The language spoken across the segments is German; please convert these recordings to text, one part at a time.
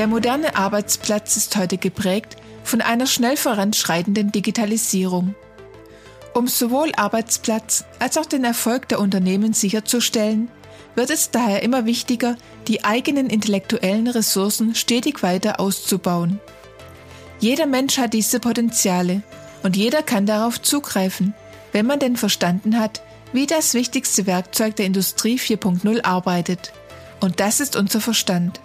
Der moderne Arbeitsplatz ist heute geprägt von einer schnell voranschreitenden Digitalisierung. Um sowohl Arbeitsplatz als auch den Erfolg der Unternehmen sicherzustellen, wird es daher immer wichtiger, die eigenen intellektuellen Ressourcen stetig weiter auszubauen. Jeder Mensch hat diese Potenziale und jeder kann darauf zugreifen, wenn man denn verstanden hat, wie das wichtigste Werkzeug der Industrie 4.0 arbeitet. Und das ist unser Verstand.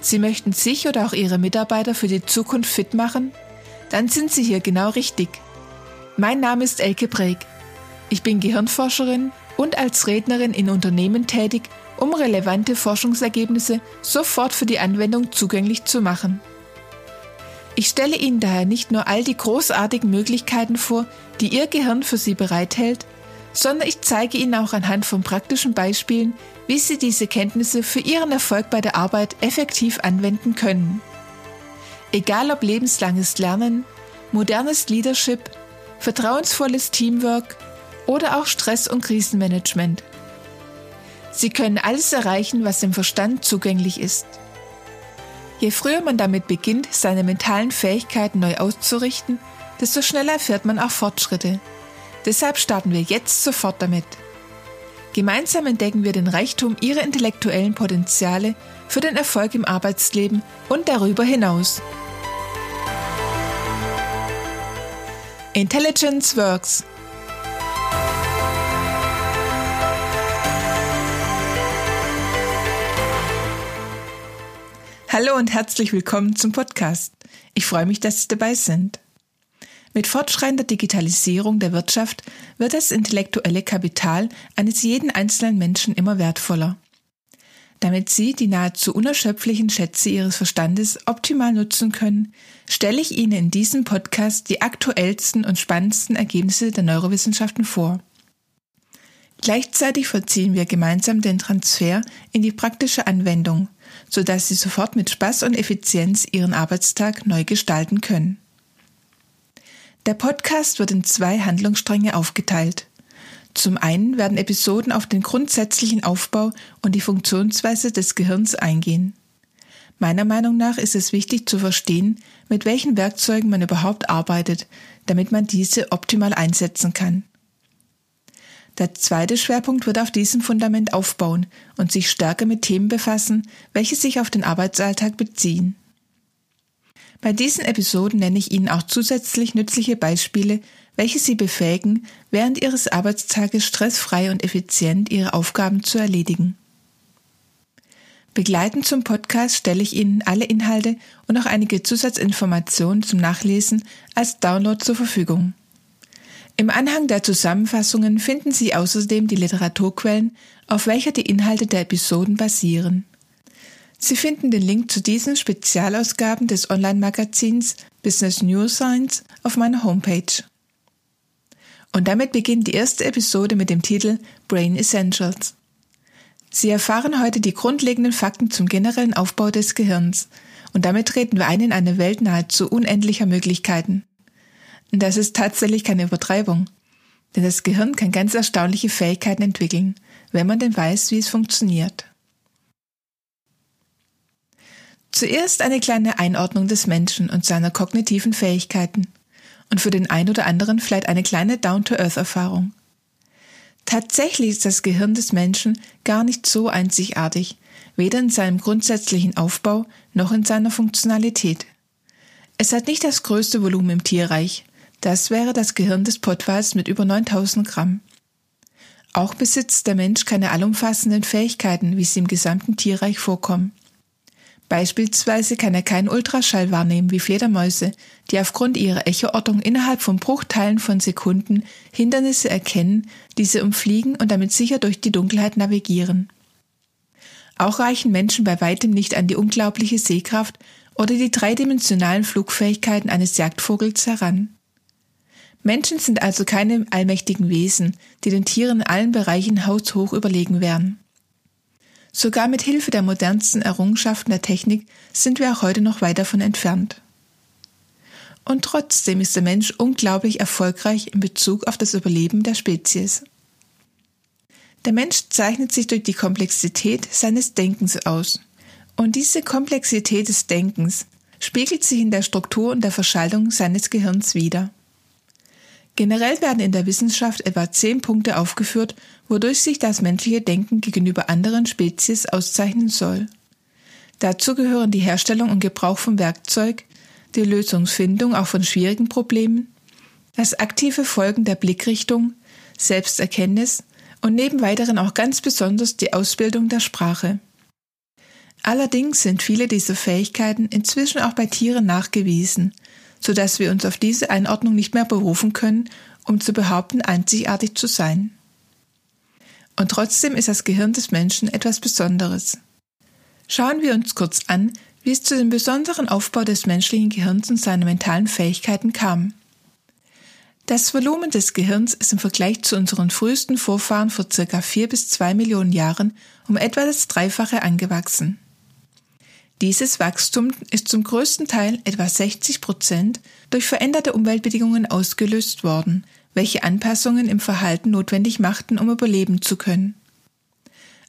Sie möchten sich oder auch Ihre Mitarbeiter für die Zukunft fit machen? Dann sind Sie hier genau richtig. Mein Name ist Elke Breg. Ich bin Gehirnforscherin und als Rednerin in Unternehmen tätig, um relevante Forschungsergebnisse sofort für die Anwendung zugänglich zu machen. Ich stelle Ihnen daher nicht nur all die großartigen Möglichkeiten vor, die Ihr Gehirn für Sie bereithält, sondern ich zeige Ihnen auch anhand von praktischen Beispielen, wie Sie diese Kenntnisse für Ihren Erfolg bei der Arbeit effektiv anwenden können. Egal ob lebenslanges Lernen, modernes Leadership, vertrauensvolles Teamwork oder auch Stress- und Krisenmanagement. Sie können alles erreichen, was im Verstand zugänglich ist. Je früher man damit beginnt, seine mentalen Fähigkeiten neu auszurichten, desto schneller erfährt man auch Fortschritte. Deshalb starten wir jetzt sofort damit. Gemeinsam entdecken wir den Reichtum ihrer intellektuellen Potenziale für den Erfolg im Arbeitsleben und darüber hinaus. Intelligence Works Hallo und herzlich willkommen zum Podcast. Ich freue mich, dass Sie dabei sind. Mit fortschreitender Digitalisierung der Wirtschaft wird das intellektuelle Kapital eines jeden einzelnen Menschen immer wertvoller. Damit Sie die nahezu unerschöpflichen Schätze Ihres Verstandes optimal nutzen können, stelle ich Ihnen in diesem Podcast die aktuellsten und spannendsten Ergebnisse der Neurowissenschaften vor. Gleichzeitig vollziehen wir gemeinsam den Transfer in die praktische Anwendung, sodass Sie sofort mit Spaß und Effizienz Ihren Arbeitstag neu gestalten können. Der Podcast wird in zwei Handlungsstränge aufgeteilt. Zum einen werden Episoden auf den grundsätzlichen Aufbau und die Funktionsweise des Gehirns eingehen. Meiner Meinung nach ist es wichtig zu verstehen, mit welchen Werkzeugen man überhaupt arbeitet, damit man diese optimal einsetzen kann. Der zweite Schwerpunkt wird auf diesem Fundament aufbauen und sich stärker mit Themen befassen, welche sich auf den Arbeitsalltag beziehen. Bei diesen Episoden nenne ich Ihnen auch zusätzlich nützliche Beispiele, welche Sie befähigen, während Ihres Arbeitstages stressfrei und effizient Ihre Aufgaben zu erledigen. Begleitend zum Podcast stelle ich Ihnen alle Inhalte und auch einige Zusatzinformationen zum Nachlesen als Download zur Verfügung. Im Anhang der Zusammenfassungen finden Sie außerdem die Literaturquellen, auf welcher die Inhalte der Episoden basieren. Sie finden den Link zu diesen Spezialausgaben des Online-Magazins Business Neuroscience auf meiner Homepage. Und damit beginnt die erste Episode mit dem Titel Brain Essentials. Sie erfahren heute die grundlegenden Fakten zum generellen Aufbau des Gehirns und damit treten wir ein in eine Welt nahezu unendlicher Möglichkeiten. Das ist tatsächlich keine Übertreibung, denn das Gehirn kann ganz erstaunliche Fähigkeiten entwickeln, wenn man denn weiß, wie es funktioniert. Zuerst eine kleine Einordnung des Menschen und seiner kognitiven Fähigkeiten und für den einen oder anderen vielleicht eine kleine Down-to-Earth-Erfahrung. Tatsächlich ist das Gehirn des Menschen gar nicht so einzigartig, weder in seinem grundsätzlichen Aufbau noch in seiner Funktionalität. Es hat nicht das größte Volumen im Tierreich. Das wäre das Gehirn des Pottwals mit über 9000 Gramm. Auch besitzt der Mensch keine allumfassenden Fähigkeiten, wie sie im gesamten Tierreich vorkommen. Beispielsweise kann er keinen Ultraschall wahrnehmen wie Fledermäuse, die aufgrund ihrer Echoortung innerhalb von Bruchteilen von Sekunden Hindernisse erkennen, diese umfliegen und damit sicher durch die Dunkelheit navigieren. Auch reichen Menschen bei weitem nicht an die unglaubliche Sehkraft oder die dreidimensionalen Flugfähigkeiten eines Jagdvogels heran. Menschen sind also keine allmächtigen Wesen, die den Tieren in allen Bereichen haushoch überlegen wären. Sogar mit Hilfe der modernsten Errungenschaften der Technik sind wir auch heute noch weit davon entfernt. Und trotzdem ist der Mensch unglaublich erfolgreich in Bezug auf das Überleben der Spezies. Der Mensch zeichnet sich durch die Komplexität seines Denkens aus Und diese Komplexität des Denkens spiegelt sich in der Struktur und der Verschaltung seines Gehirns wider. Generell werden in der Wissenschaft etwa zehn Punkte aufgeführt, wodurch sich das menschliche Denken gegenüber anderen Spezies auszeichnen soll. Dazu gehören die Herstellung und Gebrauch von Werkzeug, die Lösungsfindung auch von schwierigen Problemen, das aktive Folgen der Blickrichtung, Selbsterkenntnis und neben weiteren auch ganz besonders die Ausbildung der Sprache. Allerdings sind viele dieser Fähigkeiten inzwischen auch bei Tieren nachgewiesen so dass wir uns auf diese Einordnung nicht mehr berufen können, um zu behaupten, einzigartig zu sein. Und trotzdem ist das Gehirn des Menschen etwas Besonderes. Schauen wir uns kurz an, wie es zu dem besonderen Aufbau des menschlichen Gehirns und seinen mentalen Fähigkeiten kam. Das Volumen des Gehirns ist im Vergleich zu unseren frühesten Vorfahren vor circa vier bis zwei Millionen Jahren um etwa das Dreifache angewachsen. Dieses Wachstum ist zum größten Teil, etwa 60 Prozent, durch veränderte Umweltbedingungen ausgelöst worden, welche Anpassungen im Verhalten notwendig machten, um überleben zu können.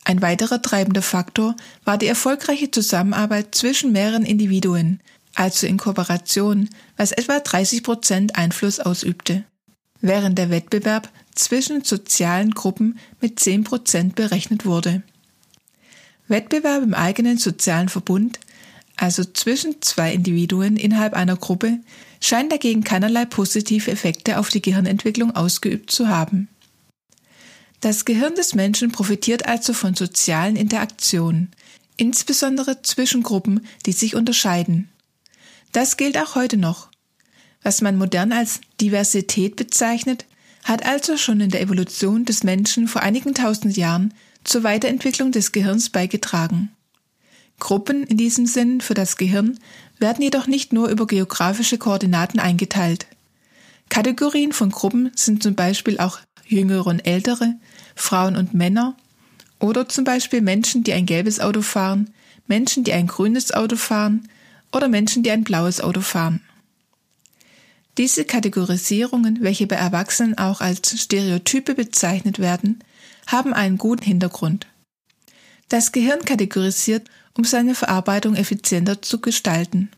Ein weiterer treibender Faktor war die erfolgreiche Zusammenarbeit zwischen mehreren Individuen, also in Kooperation, was etwa 30 Prozent Einfluss ausübte, während der Wettbewerb zwischen sozialen Gruppen mit 10 Prozent berechnet wurde. Wettbewerb im eigenen sozialen Verbund, also zwischen zwei Individuen innerhalb einer Gruppe, scheint dagegen keinerlei positive Effekte auf die Gehirnentwicklung ausgeübt zu haben. Das Gehirn des Menschen profitiert also von sozialen Interaktionen, insbesondere zwischen Gruppen, die sich unterscheiden. Das gilt auch heute noch. Was man modern als Diversität bezeichnet, hat also schon in der Evolution des Menschen vor einigen tausend Jahren zur Weiterentwicklung des Gehirns beigetragen. Gruppen in diesem Sinn für das Gehirn werden jedoch nicht nur über geografische Koordinaten eingeteilt. Kategorien von Gruppen sind zum Beispiel auch Jüngere und Ältere, Frauen und Männer oder zum Beispiel Menschen, die ein gelbes Auto fahren, Menschen, die ein grünes Auto fahren oder Menschen, die ein blaues Auto fahren. Diese Kategorisierungen, welche bei Erwachsenen auch als Stereotype bezeichnet werden, haben einen guten Hintergrund. Das Gehirn kategorisiert, um seine Verarbeitung effizienter zu gestalten.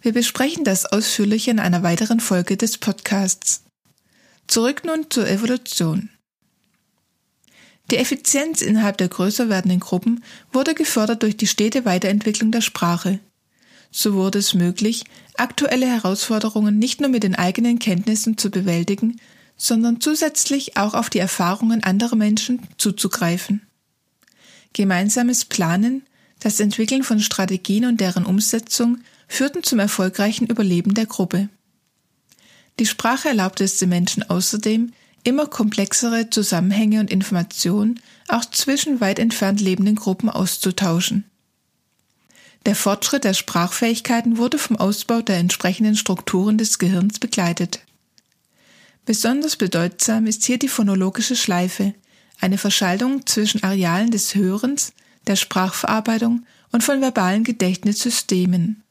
Wir besprechen das ausführlich in einer weiteren Folge des Podcasts. Zurück nun zur Evolution. Die Effizienz innerhalb der größer werdenden Gruppen wurde gefördert durch die stete Weiterentwicklung der Sprache. So wurde es möglich, aktuelle Herausforderungen nicht nur mit den eigenen Kenntnissen zu bewältigen, sondern zusätzlich auch auf die Erfahrungen anderer Menschen zuzugreifen. Gemeinsames Planen, das Entwickeln von Strategien und deren Umsetzung führten zum erfolgreichen Überleben der Gruppe. Die Sprache erlaubte es den Menschen außerdem, immer komplexere Zusammenhänge und Informationen auch zwischen weit entfernt lebenden Gruppen auszutauschen. Der Fortschritt der Sprachfähigkeiten wurde vom Ausbau der entsprechenden Strukturen des Gehirns begleitet. Besonders bedeutsam ist hier die phonologische Schleife, eine Verschaltung zwischen Arealen des Hörens, der Sprachverarbeitung und von verbalen Gedächtnissystemen.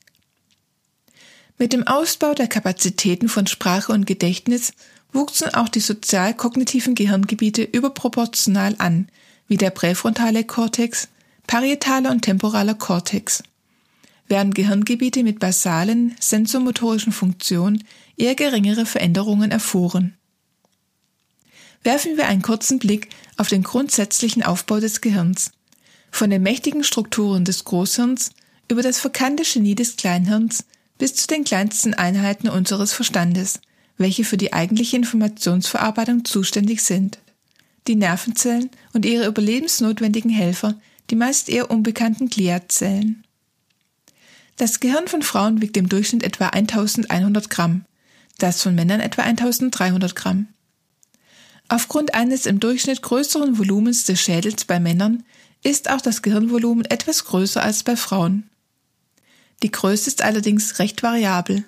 Mit dem Ausbau der Kapazitäten von Sprache und Gedächtnis wuchsen auch die sozial-kognitiven Gehirngebiete überproportional an, wie der präfrontale Kortex, parietaler und temporaler Kortex, während Gehirngebiete mit basalen sensomotorischen Funktionen eher geringere Veränderungen erfuhren. Werfen wir einen kurzen Blick auf den grundsätzlichen Aufbau des Gehirns. Von den mächtigen Strukturen des Großhirns über das verkannte Genie des Kleinhirns bis zu den kleinsten Einheiten unseres Verstandes, welche für die eigentliche Informationsverarbeitung zuständig sind. Die Nervenzellen und ihre überlebensnotwendigen Helfer, die meist eher unbekannten Gliazellen. Das Gehirn von Frauen wiegt im Durchschnitt etwa 1100 Gramm, das von Männern etwa 1300 Gramm. Aufgrund eines im Durchschnitt größeren Volumens des Schädels bei Männern ist auch das Gehirnvolumen etwas größer als bei Frauen. Die Größe ist allerdings recht variabel.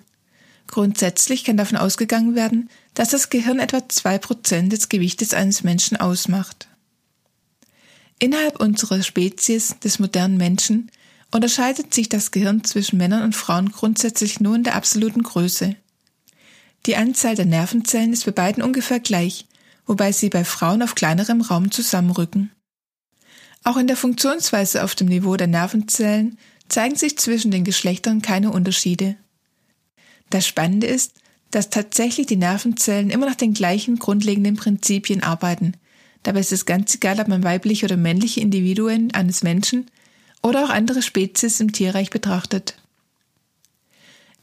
Grundsätzlich kann davon ausgegangen werden, dass das Gehirn etwa zwei Prozent des Gewichtes eines Menschen ausmacht. Innerhalb unserer Spezies des modernen Menschen unterscheidet sich das Gehirn zwischen Männern und Frauen grundsätzlich nur in der absoluten Größe. Die Anzahl der Nervenzellen ist bei beiden ungefähr gleich, wobei sie bei Frauen auf kleinerem Raum zusammenrücken. Auch in der Funktionsweise auf dem Niveau der Nervenzellen zeigen sich zwischen den Geschlechtern keine Unterschiede. Das Spannende ist, dass tatsächlich die Nervenzellen immer nach den gleichen grundlegenden Prinzipien arbeiten. Dabei ist es ganz egal, ob man weibliche oder männliche Individuen eines Menschen oder auch andere Spezies im Tierreich betrachtet.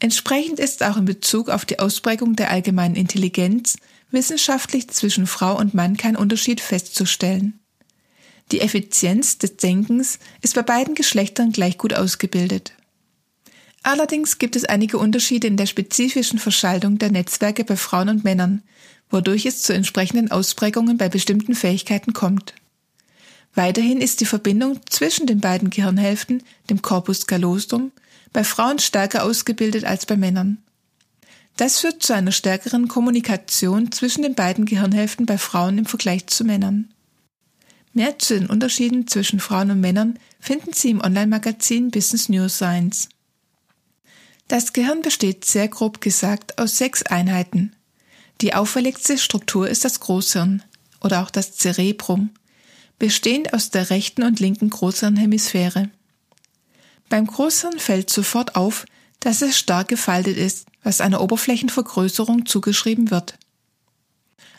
Entsprechend ist auch in Bezug auf die Ausprägung der allgemeinen Intelligenz wissenschaftlich zwischen Frau und Mann kein Unterschied festzustellen. Die Effizienz des Denkens ist bei beiden Geschlechtern gleich gut ausgebildet. Allerdings gibt es einige Unterschiede in der spezifischen Verschaltung der Netzwerke bei Frauen und Männern, wodurch es zu entsprechenden Ausprägungen bei bestimmten Fähigkeiten kommt. Weiterhin ist die Verbindung zwischen den beiden Gehirnhälften, dem Corpus callosum, bei Frauen stärker ausgebildet als bei Männern. Das führt zu einer stärkeren Kommunikation zwischen den beiden Gehirnhälften bei Frauen im Vergleich zu Männern. Mehr zu den Unterschieden zwischen Frauen und Männern finden Sie im Online-Magazin Business Neuroscience. Das Gehirn besteht sehr grob gesagt aus sechs Einheiten. Die auffälligste Struktur ist das Großhirn oder auch das Cerebrum, bestehend aus der rechten und linken Großhirnhemisphäre. Beim Großhirn fällt sofort auf, dass es stark gefaltet ist, was einer Oberflächenvergrößerung zugeschrieben wird.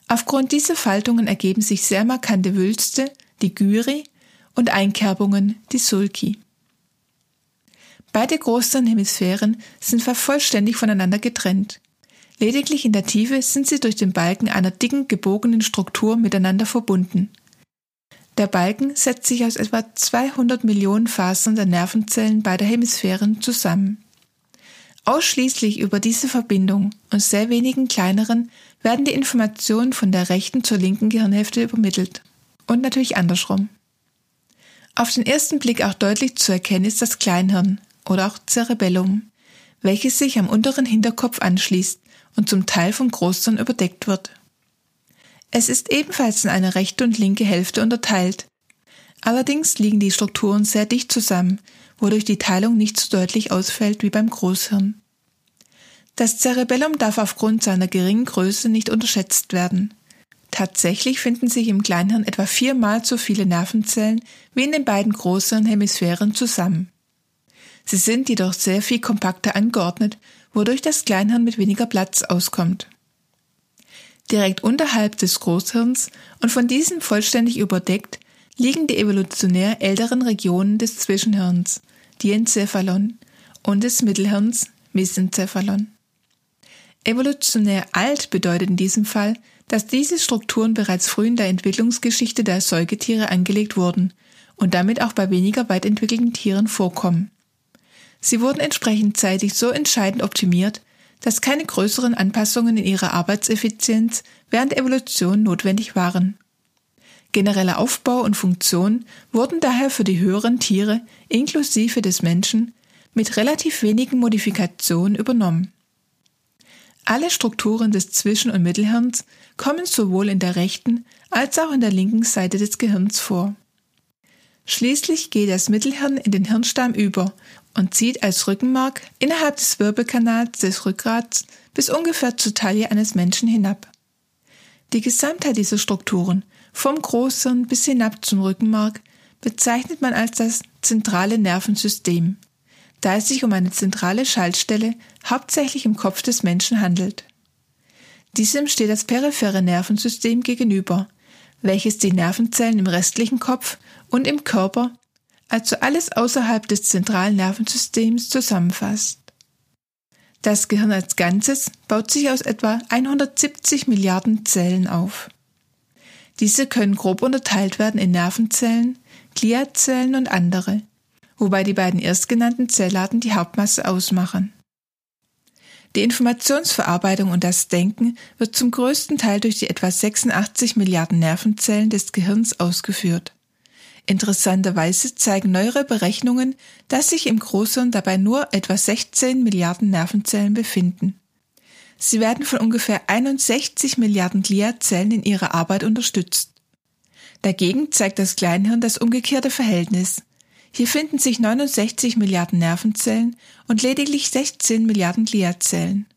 Aufgrund dieser Faltungen ergeben sich sehr markante Wülste, die Gyri, und Einkerbungen, die Sulci. Beide Großhirnhemisphären sind vollständig voneinander getrennt. Lediglich in der Tiefe sind sie durch den Balken einer dicken gebogenen Struktur miteinander verbunden. Der Balken setzt sich aus etwa 200 Millionen Fasern der Nervenzellen beider Hemisphären zusammen. Ausschließlich über diese Verbindung und sehr wenigen kleineren werden die Informationen von der rechten zur linken Gehirnhälfte übermittelt. Und natürlich andersrum. Auf den ersten Blick auch deutlich zu erkennen ist das Kleinhirn oder auch Cerebellum, welches sich am unteren Hinterkopf anschließt und zum Teil vom Großhirn überdeckt wird. Es ist ebenfalls in eine rechte und linke Hälfte unterteilt. Allerdings liegen die Strukturen sehr dicht zusammen, wodurch die Teilung nicht so deutlich ausfällt wie beim Großhirn. Das Cerebellum darf aufgrund seiner geringen Größe nicht unterschätzt werden. Tatsächlich finden sich im Kleinhirn etwa viermal so viele Nervenzellen wie in den beiden großen Hemisphären zusammen. Sie sind jedoch sehr viel kompakter angeordnet, wodurch das Kleinhirn mit weniger Platz auskommt. Direkt unterhalb des Großhirns und von diesem vollständig überdeckt liegen die evolutionär älteren Regionen des Zwischenhirns, Diencephalon, und des Mittelhirns, Mesencephalon. Evolutionär alt bedeutet in diesem Fall, dass diese Strukturen bereits früh in der Entwicklungsgeschichte der Säugetiere angelegt wurden und damit auch bei weniger weit entwickelten Tieren vorkommen. Sie wurden entsprechend zeitig so entscheidend optimiert, dass keine größeren Anpassungen in ihrer Arbeitseffizienz während der Evolution notwendig waren. Genereller Aufbau und Funktion wurden daher für die höheren Tiere inklusive des Menschen mit relativ wenigen Modifikationen übernommen. Alle Strukturen des Zwischen- und Mittelhirns kommen sowohl in der rechten als auch in der linken Seite des Gehirns vor. Schließlich geht das Mittelhirn in den Hirnstamm über und zieht als Rückenmark innerhalb des Wirbelkanals des Rückgrats bis ungefähr zur Taille eines Menschen hinab. Die Gesamtheit dieser Strukturen, vom Großhirn bis hinab zum Rückenmark, bezeichnet man als das zentrale Nervensystem, da es sich um eine zentrale Schaltstelle hauptsächlich im Kopf des Menschen handelt. Diesem steht das periphere Nervensystem gegenüber, welches die Nervenzellen im restlichen Kopf und im Körper, also alles außerhalb des zentralen Nervensystems, zusammenfasst. Das Gehirn als Ganzes baut sich aus etwa 170 Milliarden Zellen auf. Diese können grob unterteilt werden in Nervenzellen, Gliazellen und andere, wobei die beiden erstgenannten Zellarten die Hauptmasse ausmachen. Die Informationsverarbeitung und das Denken wird zum größten Teil durch die etwa 86 Milliarden Nervenzellen des Gehirns ausgeführt. Interessanterweise zeigen neuere Berechnungen, dass sich im Großhirn dabei nur etwa 16 Milliarden Nervenzellen befinden. Sie werden von ungefähr 61 Milliarden Gliazellen in ihrer Arbeit unterstützt. Dagegen zeigt das Kleinhirn das umgekehrte Verhältnis. Hier finden sich 69 Milliarden Nervenzellen und lediglich 16 Milliarden Gliazellen.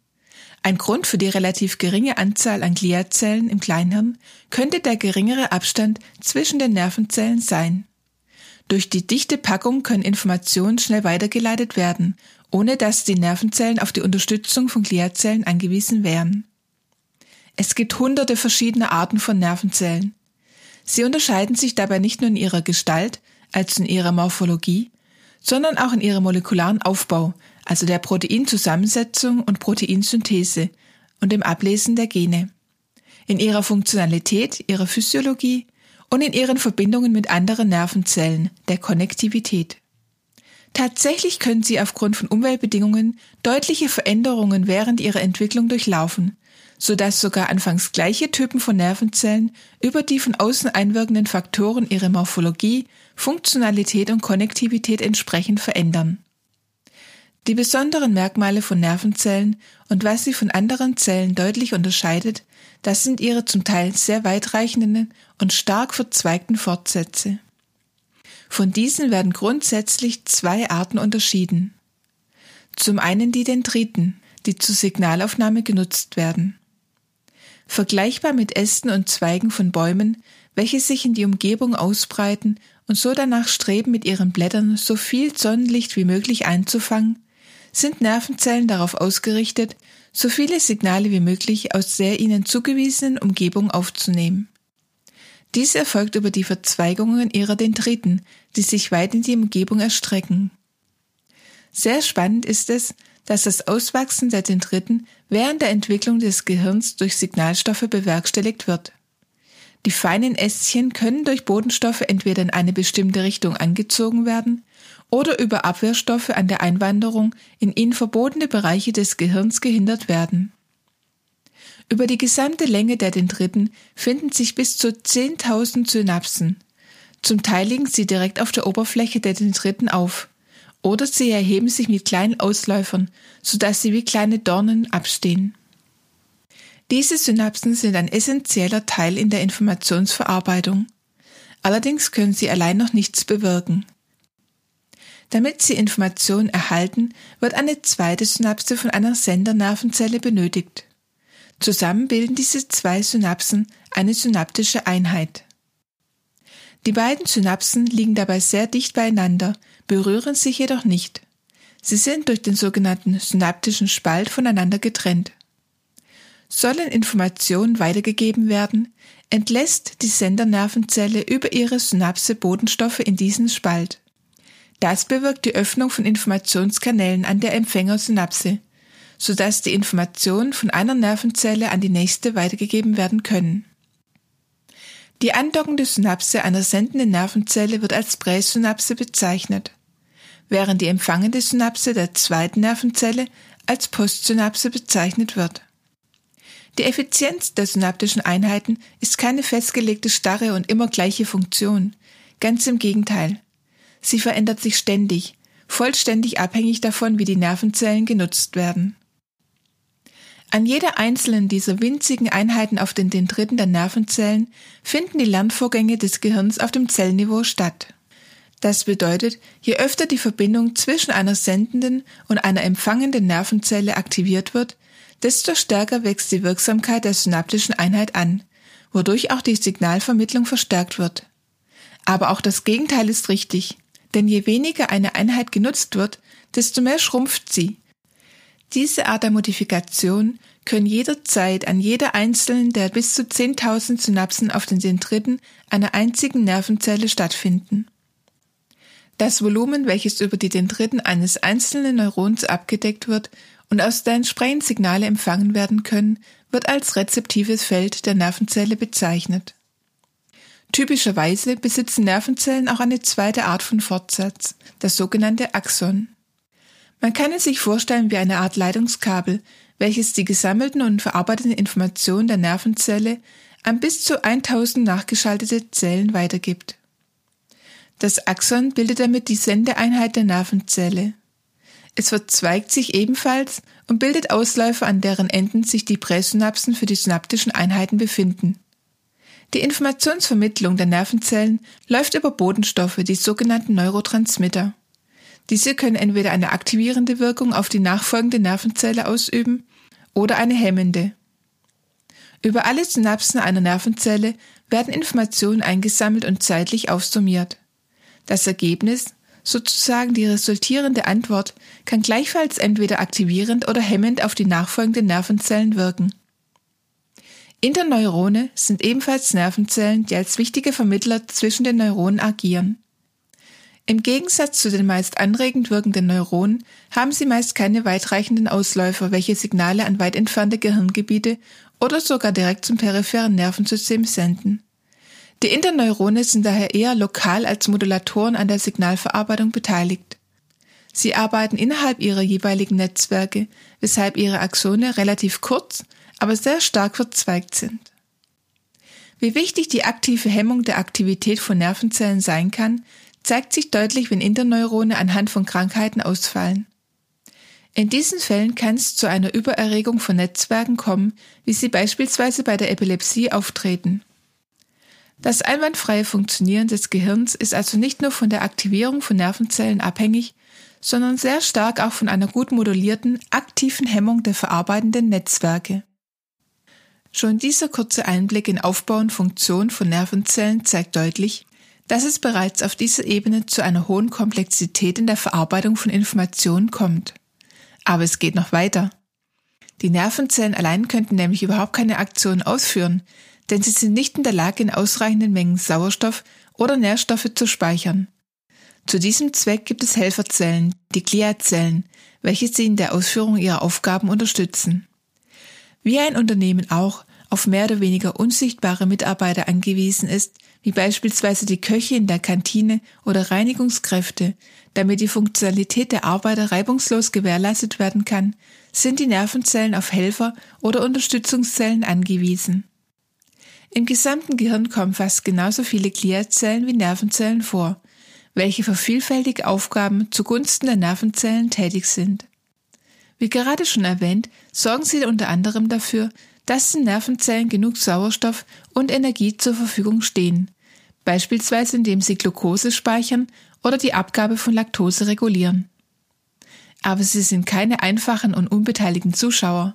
Ein Grund für die relativ geringe Anzahl an Gliazellen im Kleinhirn könnte der geringere Abstand zwischen den Nervenzellen sein. Durch die dichte Packung können Informationen schnell weitergeleitet werden, ohne dass die Nervenzellen auf die Unterstützung von Gliazellen angewiesen wären. Es gibt hunderte verschiedener Arten von Nervenzellen. Sie unterscheiden sich dabei nicht nur in ihrer Gestalt, also in ihrer Morphologie, sondern auch in ihrem molekularen Aufbau, also der Proteinzusammensetzung und Proteinsynthese und dem Ablesen der Gene, in ihrer Funktionalität, ihrer Physiologie und in ihren Verbindungen mit anderen Nervenzellen, der Konnektivität. Tatsächlich können sie aufgrund von Umweltbedingungen deutliche Veränderungen während ihrer Entwicklung durchlaufen, so dass sogar anfangs gleiche Typen von Nervenzellen über die von außen einwirkenden Faktoren ihre Morphologie, Funktionalität und Konnektivität entsprechend verändern. Die besonderen Merkmale von Nervenzellen und was sie von anderen Zellen deutlich unterscheidet, das sind ihre zum Teil sehr weitreichenden und stark verzweigten Fortsätze. Von diesen werden grundsätzlich zwei Arten unterschieden. Zum einen die Dendriten, die zur Signalaufnahme genutzt werden. Vergleichbar mit Ästen und Zweigen von Bäumen, welche sich in die Umgebung ausbreiten und so danach streben, mit ihren Blättern so viel Sonnenlicht wie möglich einzufangen, sind Nervenzellen darauf ausgerichtet, so viele Signale wie möglich aus der ihnen zugewiesenen Umgebung aufzunehmen. Dies erfolgt über die Verzweigungen ihrer Dendriten, die sich weit in die Umgebung erstrecken. Sehr spannend ist es, dass das Auswachsen der Dendriten während der Entwicklung des Gehirns durch Signalstoffe bewerkstelligt wird. Die feinen Ästchen können durch Bodenstoffe entweder in eine bestimmte Richtung angezogen werden oder über Abwehrstoffe an der Einwanderung in ihnen verbotene Bereiche des Gehirns gehindert werden. Über die gesamte Länge der Dendriten finden sich bis zu 10.000 Synapsen. Zum Teil liegen sie direkt auf der Oberfläche der Dendriten auf. Oder sie erheben sich mit kleinen Ausläufern, sodass sie wie kleine Dornen abstehen. Diese Synapsen sind ein essentieller Teil in der Informationsverarbeitung. Allerdings können sie allein noch nichts bewirken. Damit sie Informationen erhalten, wird eine zweite Synapse von einer Sendernervenzelle benötigt. Zusammen bilden diese zwei Synapsen eine synaptische Einheit. Die beiden Synapsen liegen dabei sehr dicht beieinander, berühren sich jedoch nicht. Sie sind durch den sogenannten synaptischen Spalt voneinander getrennt. Sollen Informationen weitergegeben werden, entlässt die Sendernervenzelle über ihre Synapse Bodenstoffe in diesen Spalt. Das bewirkt die Öffnung von Informationskanälen an der Empfängersynapse, sodass die Informationen von einer Nervenzelle an die nächste weitergegeben werden können. Die andockende Synapse einer sendenden Nervenzelle wird als Präsynapse bezeichnet, während die empfangende Synapse der zweiten Nervenzelle als Postsynapse bezeichnet wird. Die Effizienz der synaptischen Einheiten ist keine festgelegte starre und immer gleiche Funktion. Ganz im Gegenteil. Sie verändert sich ständig, vollständig abhängig davon, wie die Nervenzellen genutzt werden. An jeder einzelnen dieser winzigen Einheiten auf den Dendriten der Nervenzellen finden die Lernvorgänge des Gehirns auf dem Zellniveau statt. Das bedeutet, je öfter die Verbindung zwischen einer sendenden und einer empfangenden Nervenzelle aktiviert wird, desto stärker wächst die Wirksamkeit der synaptischen Einheit an, wodurch auch die Signalvermittlung verstärkt wird. Aber auch das Gegenteil ist richtig, denn je weniger eine Einheit genutzt wird, desto mehr schrumpft sie. Diese Art der Modifikation können jederzeit an jeder einzelnen der bis zu 10.000 Synapsen auf den Dendriten einer einzigen Nervenzelle stattfinden. Das Volumen, welches über die Dendriten eines einzelnen Neurons abgedeckt wird, und aus der entsprechend Signale empfangen werden können, wird als rezeptives Feld der Nervenzelle bezeichnet. Typischerweise besitzen Nervenzellen auch eine zweite Art von Fortsatz, das sogenannte Axon. Man kann es sich vorstellen wie eine Art Leitungskabel, welches die gesammelten und verarbeiteten Informationen der Nervenzelle an bis zu 1000 nachgeschaltete Zellen weitergibt. Das Axon bildet damit die Sendeeinheit der Nervenzelle. Es verzweigt sich ebenfalls und bildet Ausläufer, an deren Enden sich die Präsynapsen für die synaptischen Einheiten befinden. Die Informationsvermittlung der Nervenzellen läuft über Bodenstoffe, die sogenannten Neurotransmitter. Diese können entweder eine aktivierende Wirkung auf die nachfolgende Nervenzelle ausüben oder eine hemmende. Über alle Synapsen einer Nervenzelle werden Informationen eingesammelt und zeitlich aufsummiert. Das Ergebnis, sozusagen die resultierende Antwort, kann gleichfalls entweder aktivierend oder hemmend auf die nachfolgenden Nervenzellen wirken. Interneurone sind ebenfalls Nervenzellen, die als wichtige Vermittler zwischen den Neuronen agieren. Im Gegensatz zu den meist anregend wirkenden Neuronen haben sie meist keine weitreichenden Ausläufer, welche Signale an weit entfernte Gehirngebiete oder sogar direkt zum peripheren Nervensystem senden. Die Interneurone sind daher eher lokal als Modulatoren an der Signalverarbeitung beteiligt. Sie arbeiten innerhalb ihrer jeweiligen Netzwerke, weshalb ihre Axone relativ kurz, aber sehr stark verzweigt sind. Wie wichtig die aktive Hemmung der Aktivität von Nervenzellen sein kann, zeigt sich deutlich, wenn Interneurone anhand von Krankheiten ausfallen. In diesen Fällen kann es zu einer Übererregung von Netzwerken kommen, wie sie beispielsweise bei der Epilepsie auftreten. Das einwandfreie Funktionieren des Gehirns ist also nicht nur von der Aktivierung von Nervenzellen abhängig, sondern sehr stark auch von einer gut modulierten, aktiven Hemmung der verarbeitenden Netzwerke. Schon dieser kurze Einblick in Aufbau und Funktion von Nervenzellen zeigt deutlich, dass es bereits auf dieser Ebene zu einer hohen Komplexität in der Verarbeitung von Informationen kommt. Aber es geht noch weiter. Die Nervenzellen allein könnten nämlich überhaupt keine Aktion ausführen, denn sie sind nicht in der Lage, in ausreichenden Mengen Sauerstoff oder Nährstoffe zu speichern. Zu diesem Zweck gibt es Helferzellen, die Gliazellen, welche sie in der Ausführung ihrer Aufgaben unterstützen. Wie ein Unternehmen auch auf mehr oder weniger unsichtbare Mitarbeiter angewiesen ist, wie beispielsweise die Köche in der Kantine oder Reinigungskräfte, damit die Funktionalität der Arbeiter reibungslos gewährleistet werden kann, sind die Nervenzellen auf Helfer oder Unterstützungszellen angewiesen. Im gesamten Gehirn kommen fast genauso viele Gliazellen wie Nervenzellen vor, welche für vielfältige Aufgaben zugunsten der Nervenzellen tätig sind. Wie gerade schon erwähnt, sorgen sie unter anderem dafür, dass den Nervenzellen genug Sauerstoff und Energie zur Verfügung stehen, beispielsweise indem sie Glucose speichern oder die Abgabe von Laktose regulieren. Aber sie sind keine einfachen und unbeteiligten Zuschauer.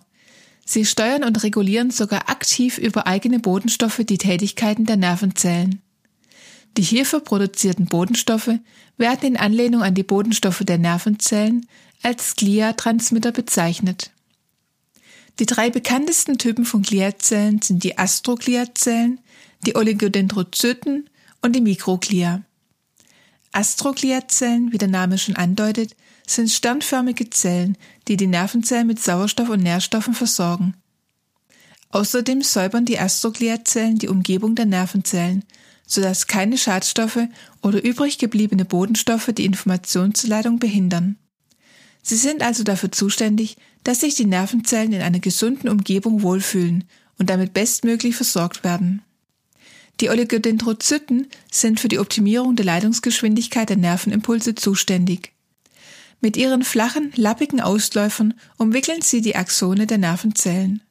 Sie steuern und regulieren sogar aktiv über eigene Bodenstoffe die Tätigkeiten der Nervenzellen. Die hierfür produzierten Bodenstoffe werden in Anlehnung an die Bodenstoffe der Nervenzellen als Gliatransmitter bezeichnet. Die drei bekanntesten Typen von Gliazellen sind die Astrogliazellen, die Oligodendrozyten und die Mikroglia. Astrogliazellen, wie der Name schon andeutet, sind sternförmige Zellen, die die Nervenzellen mit Sauerstoff und Nährstoffen versorgen. Außerdem säubern die Astrogliazellen die Umgebung der Nervenzellen, sodass keine Schadstoffe oder übrig gebliebene Bodenstoffe die Informationsleitung behindern. Sie sind also dafür zuständig, dass sich die Nervenzellen in einer gesunden Umgebung wohlfühlen und damit bestmöglich versorgt werden. Die Oligodendrozyten sind für die Optimierung der Leitungsgeschwindigkeit der Nervenimpulse zuständig. Mit ihren flachen, lappigen Ausläufern umwickeln sie die Axone der Nervenzellen.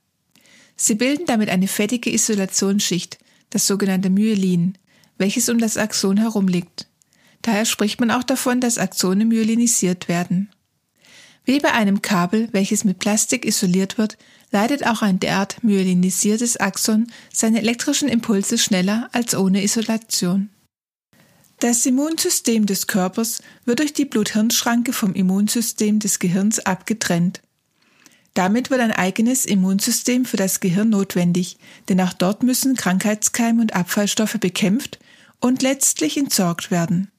Sie bilden damit eine fettige Isolationsschicht, das sogenannte Myelin, welches um das Axon herum liegt. Daher spricht man auch davon, dass Axone myelinisiert werden. Wie bei einem Kabel, welches mit Plastik isoliert wird, leitet auch ein derart myelinisiertes Axon seine elektrischen Impulse schneller als ohne Isolation. Das Immunsystem des Körpers wird durch die Blut-Hirn-Schranke vom Immunsystem des Gehirns abgetrennt. Damit wird ein eigenes Immunsystem für das Gehirn notwendig, denn auch dort müssen Krankheitskeime und Abfallstoffe bekämpft und letztlich entsorgt werden.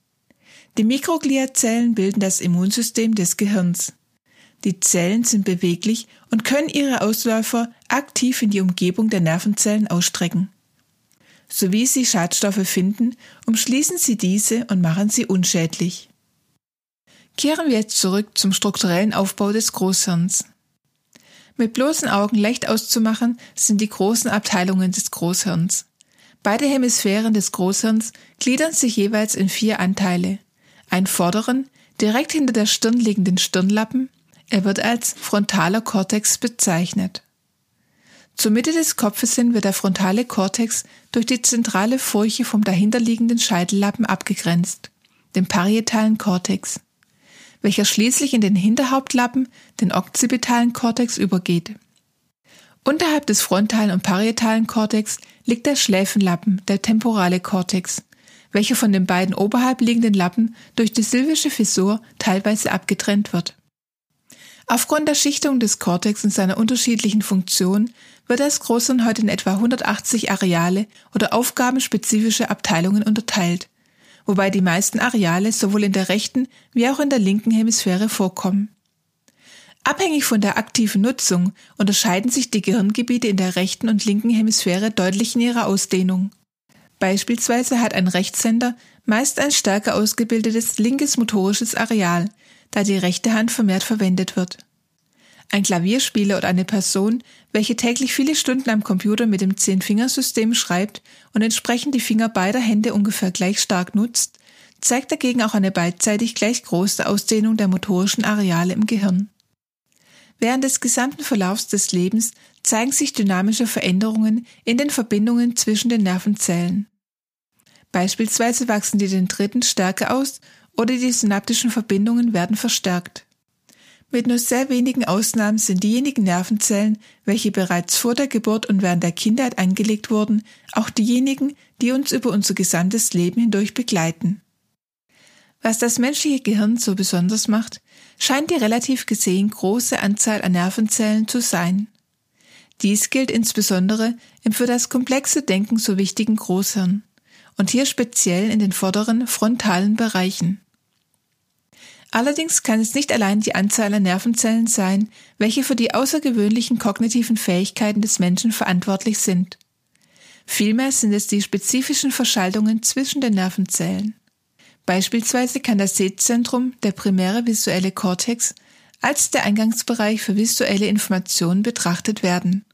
Die Mikrogliazellen bilden das Immunsystem des Gehirns. Die Zellen sind beweglich und können ihre Ausläufer aktiv in die Umgebung der Nervenzellen ausstrecken. Sowie sie Schadstoffe finden, umschließen sie diese und machen sie unschädlich. Kehren wir jetzt zurück zum strukturellen Aufbau des Großhirns. Mit bloßen Augen leicht auszumachen sind die großen Abteilungen des Großhirns. Beide Hemisphären des Großhirns gliedern sich jeweils in vier Anteile. Ein vorderen, direkt hinter der Stirn liegenden Stirnlappen, er wird als frontaler Kortex bezeichnet. Zur Mitte des Kopfes hin wird der frontale Kortex durch die zentrale Furche vom dahinterliegenden Scheitellappen abgegrenzt, dem parietalen Kortex, welcher schließlich in den Hinterhauptlappen, den occipitalen Kortex, übergeht. Unterhalb des frontalen und parietalen Kortex liegt der Schläfenlappen, der temporale Kortex, welcher von den beiden oberhalb liegenden Lappen durch die sylvische Fissur teilweise abgetrennt wird. Aufgrund der Schichtung des Kortex und seiner unterschiedlichen Funktion wird das Großhirn heute in etwa 180 Areale oder aufgabenspezifische Abteilungen unterteilt, wobei die meisten Areale sowohl in der rechten wie auch in der linken Hemisphäre vorkommen. Abhängig von der aktiven Nutzung unterscheiden sich die Gehirngebiete in der rechten und linken Hemisphäre deutlich in ihrer Ausdehnung. Beispielsweise hat ein Rechtshänder meist ein stärker ausgebildetes linkes motorisches Areal, da die rechte Hand vermehrt verwendet wird. Ein Klavierspieler oder eine Person, welche täglich viele Stunden am Computer mit dem Zehn-Fingersystem schreibt und entsprechend die Finger beider Hände ungefähr gleich stark nutzt, zeigt dagegen auch eine beidseitig gleich große Ausdehnung der motorischen Areale im Gehirn. Während des gesamten Verlaufs des Lebens zeigen sich dynamische Veränderungen in den Verbindungen zwischen den Nervenzellen. Beispielsweise wachsen die Dendriten stärker aus oder die synaptischen Verbindungen werden verstärkt. Mit nur sehr wenigen Ausnahmen sind diejenigen Nervenzellen, welche bereits vor der Geburt und während der Kindheit angelegt wurden, auch diejenigen, die uns über unser gesamtes Leben hindurch begleiten. Was das menschliche Gehirn so besonders macht, scheint die relativ gesehen große Anzahl an Nervenzellen zu sein. Dies gilt insbesondere im für das komplexe Denken so wichtigen Großhirn und hier speziell in den vorderen frontalen Bereichen. Allerdings kann es nicht allein die Anzahl an Nervenzellen sein, welche für die außergewöhnlichen kognitiven Fähigkeiten des Menschen verantwortlich sind. Vielmehr sind es die spezifischen Verschaltungen zwischen den Nervenzellen. Beispielsweise kann das Sehzentrum, der primäre visuelle Kortex, als der Eingangsbereich für visuelle Informationen betrachtet werden.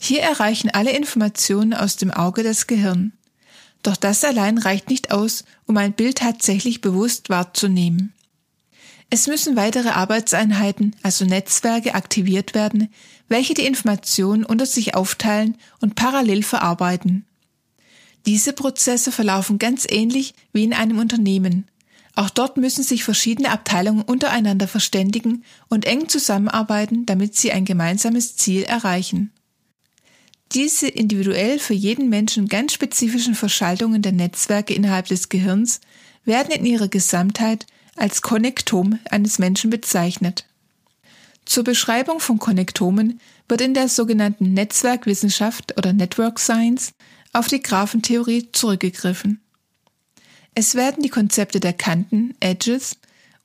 Hier erreichen alle Informationen aus dem Auge das Gehirn. Doch das allein reicht nicht aus, um ein Bild tatsächlich bewusst wahrzunehmen. Es müssen weitere Arbeitseinheiten, also Netzwerke, aktiviert werden, welche die Informationen unter sich aufteilen und parallel verarbeiten. Diese Prozesse verlaufen ganz ähnlich wie in einem Unternehmen. Auch dort müssen sich verschiedene Abteilungen untereinander verständigen und eng zusammenarbeiten, damit sie ein gemeinsames Ziel erreichen. Diese individuell für jeden Menschen ganz spezifischen Verschaltungen der Netzwerke innerhalb des Gehirns werden in ihrer Gesamtheit als Konnektom eines Menschen bezeichnet. Zur Beschreibung von Konnektomen wird in der sogenannten Netzwerkwissenschaft oder Network Science auf die Graphentheorie zurückgegriffen. Es werden die Konzepte der Kanten, Edges,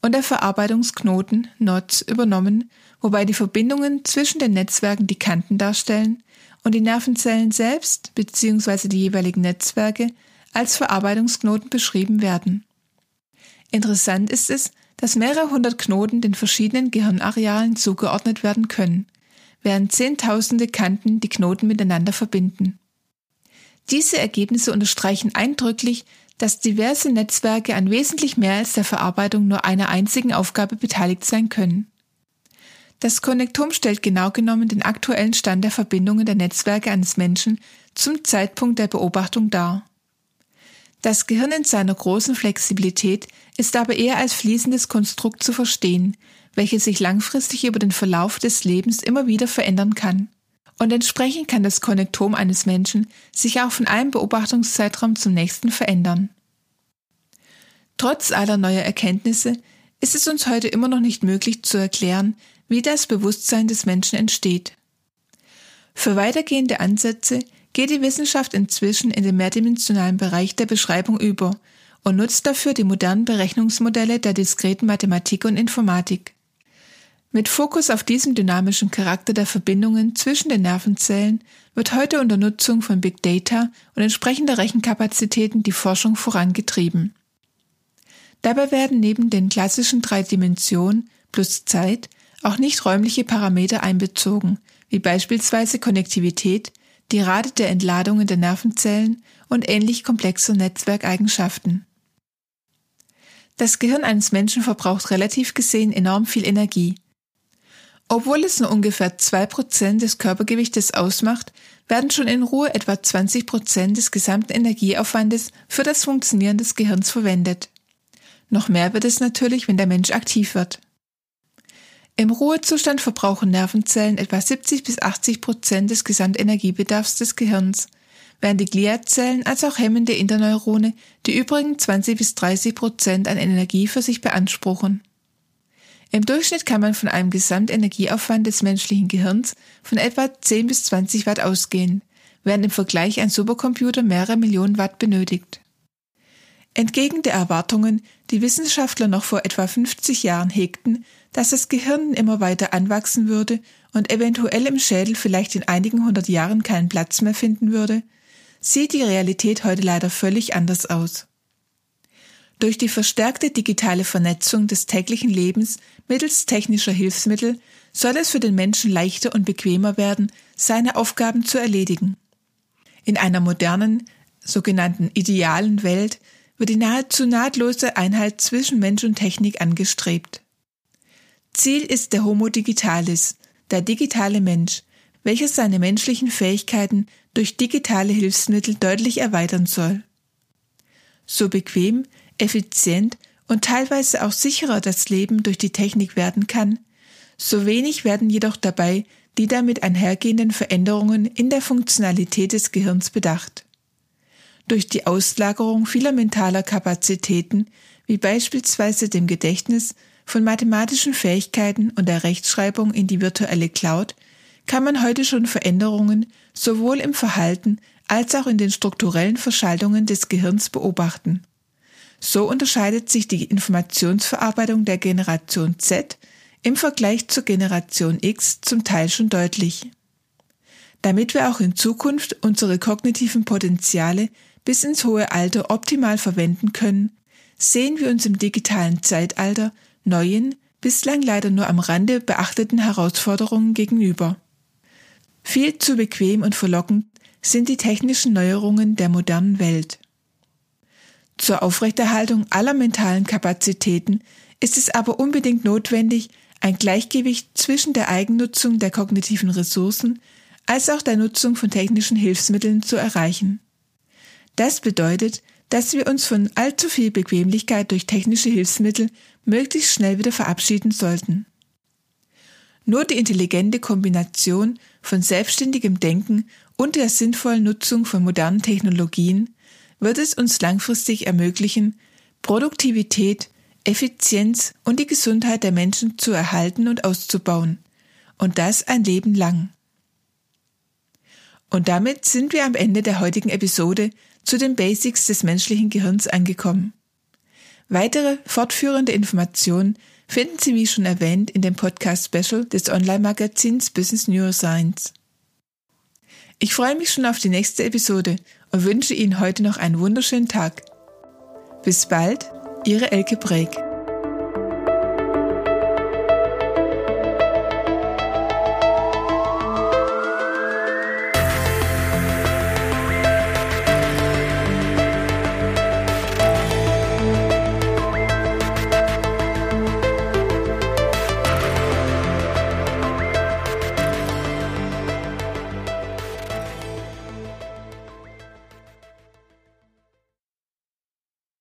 und der Verarbeitungsknoten, Nodes, übernommen, wobei die Verbindungen zwischen den Netzwerken die Kanten darstellen und die Nervenzellen selbst bzw. die jeweiligen Netzwerke als Verarbeitungsknoten beschrieben werden. Interessant ist es, dass mehrere hundert Knoten den verschiedenen Gehirnarealen zugeordnet werden können, während Zehntausende Kanten die Knoten miteinander verbinden. Diese Ergebnisse unterstreichen eindrücklich, dass diverse Netzwerke an wesentlich mehr als der Verarbeitung nur einer einzigen Aufgabe beteiligt sein können. Das Konnektom stellt genau genommen den aktuellen Stand der Verbindungen der Netzwerke eines Menschen zum Zeitpunkt der Beobachtung dar. Das Gehirn in seiner großen Flexibilität ist aber eher als fließendes Konstrukt zu verstehen, welches sich langfristig über den Verlauf des Lebens immer wieder verändern kann. Und entsprechend kann das Konnektom eines Menschen sich auch von einem Beobachtungszeitraum zum nächsten verändern. Trotz aller neuer Erkenntnisse ist es uns heute immer noch nicht möglich zu erklären, wie das Bewusstsein des Menschen entsteht. Für weitergehende Ansätze geht die Wissenschaft inzwischen in den mehrdimensionalen Bereich der Beschreibung über und nutzt dafür die modernen Berechnungsmodelle der diskreten Mathematik und Informatik. Mit Fokus auf diesen dynamischen Charakter der Verbindungen zwischen den Nervenzellen wird heute unter Nutzung von Big Data und entsprechender Rechenkapazitäten die Forschung vorangetrieben. Dabei werden neben den klassischen drei Dimensionen plus Zeit auch nicht räumliche Parameter einbezogen, wie beispielsweise Konnektivität, die Rate der Entladungen der Nervenzellen und ähnlich komplexe Netzwerkeigenschaften. Das Gehirn eines Menschen verbraucht relativ gesehen enorm viel Energie. Obwohl es nur ungefähr zwei Prozent des Körpergewichtes ausmacht, werden schon in Ruhe etwa 20 Prozent des gesamten Energieaufwandes für das Funktionieren des Gehirns verwendet. Noch mehr wird es natürlich, wenn der Mensch aktiv wird. Im Ruhezustand verbrauchen Nervenzellen etwa 70 bis 80 Prozent des Gesamtenergiebedarfs des Gehirns, während die Gliazellen als auch hemmende Interneurone die übrigen 20 bis 30 Prozent an Energie für sich beanspruchen. Im Durchschnitt kann man von einem Gesamtenergieaufwand des menschlichen Gehirns von etwa 10 bis 20 Watt ausgehen, während im Vergleich ein Supercomputer mehrere Millionen Watt benötigt. Entgegen der Erwartungen, die Wissenschaftler noch vor etwa 50 Jahren hegten, dass das Gehirn immer weiter anwachsen würde und eventuell im Schädel vielleicht in einigen hundert Jahren keinen Platz mehr finden würde, sieht die Realität heute leider völlig anders aus. Durch die verstärkte digitale Vernetzung des täglichen Lebens mittels technischer Hilfsmittel soll es für den Menschen leichter und bequemer werden, seine Aufgaben zu erledigen. In einer modernen, sogenannten idealen Welt wird die nahezu nahtlose Einheit zwischen Mensch und Technik angestrebt. Ziel ist der Homo digitalis, der digitale Mensch, welcher seine menschlichen Fähigkeiten durch digitale Hilfsmittel deutlich erweitern soll. So bequem effizient und teilweise auch sicherer das Leben durch die Technik werden kann, so wenig werden jedoch dabei die damit einhergehenden Veränderungen in der Funktionalität des Gehirns bedacht. Durch die Auslagerung vieler mentaler Kapazitäten, wie beispielsweise dem Gedächtnis, von mathematischen Fähigkeiten und der Rechtschreibung in die virtuelle Cloud, kann man heute schon Veränderungen sowohl im Verhalten als auch in den strukturellen Verschaltungen des Gehirns beobachten. So unterscheidet sich die Informationsverarbeitung der Generation Z im Vergleich zur Generation X zum Teil schon deutlich. Damit wir auch in Zukunft unsere kognitiven Potenziale bis ins hohe Alter optimal verwenden können, sehen wir uns im digitalen Zeitalter neuen, bislang leider nur am Rande beachteten Herausforderungen gegenüber. Viel zu bequem und verlockend sind die technischen Neuerungen der modernen Welt. Zur Aufrechterhaltung aller mentalen Kapazitäten ist es aber unbedingt notwendig, ein Gleichgewicht zwischen der Eigennutzung der kognitiven Ressourcen als auch der Nutzung von technischen Hilfsmitteln zu erreichen. Das bedeutet, dass wir uns von allzu viel Bequemlichkeit durch technische Hilfsmittel möglichst schnell wieder verabschieden sollten. Nur die intelligente Kombination von selbstständigem Denken und der sinnvollen Nutzung von modernen Technologien wird es uns langfristig ermöglichen, Produktivität, Effizienz und die Gesundheit der Menschen zu erhalten und auszubauen. Und das ein Leben lang. Und damit sind wir am Ende der heutigen Episode zu den Basics des menschlichen Gehirns angekommen. Weitere fortführende Informationen finden Sie, wie schon erwähnt, in dem Podcast-Special des Online-Magazins Business Neuroscience. Ich freue mich schon auf die nächste Episode und wünsche Ihnen heute noch einen wunderschönen Tag. Bis bald, Ihre Elke Break.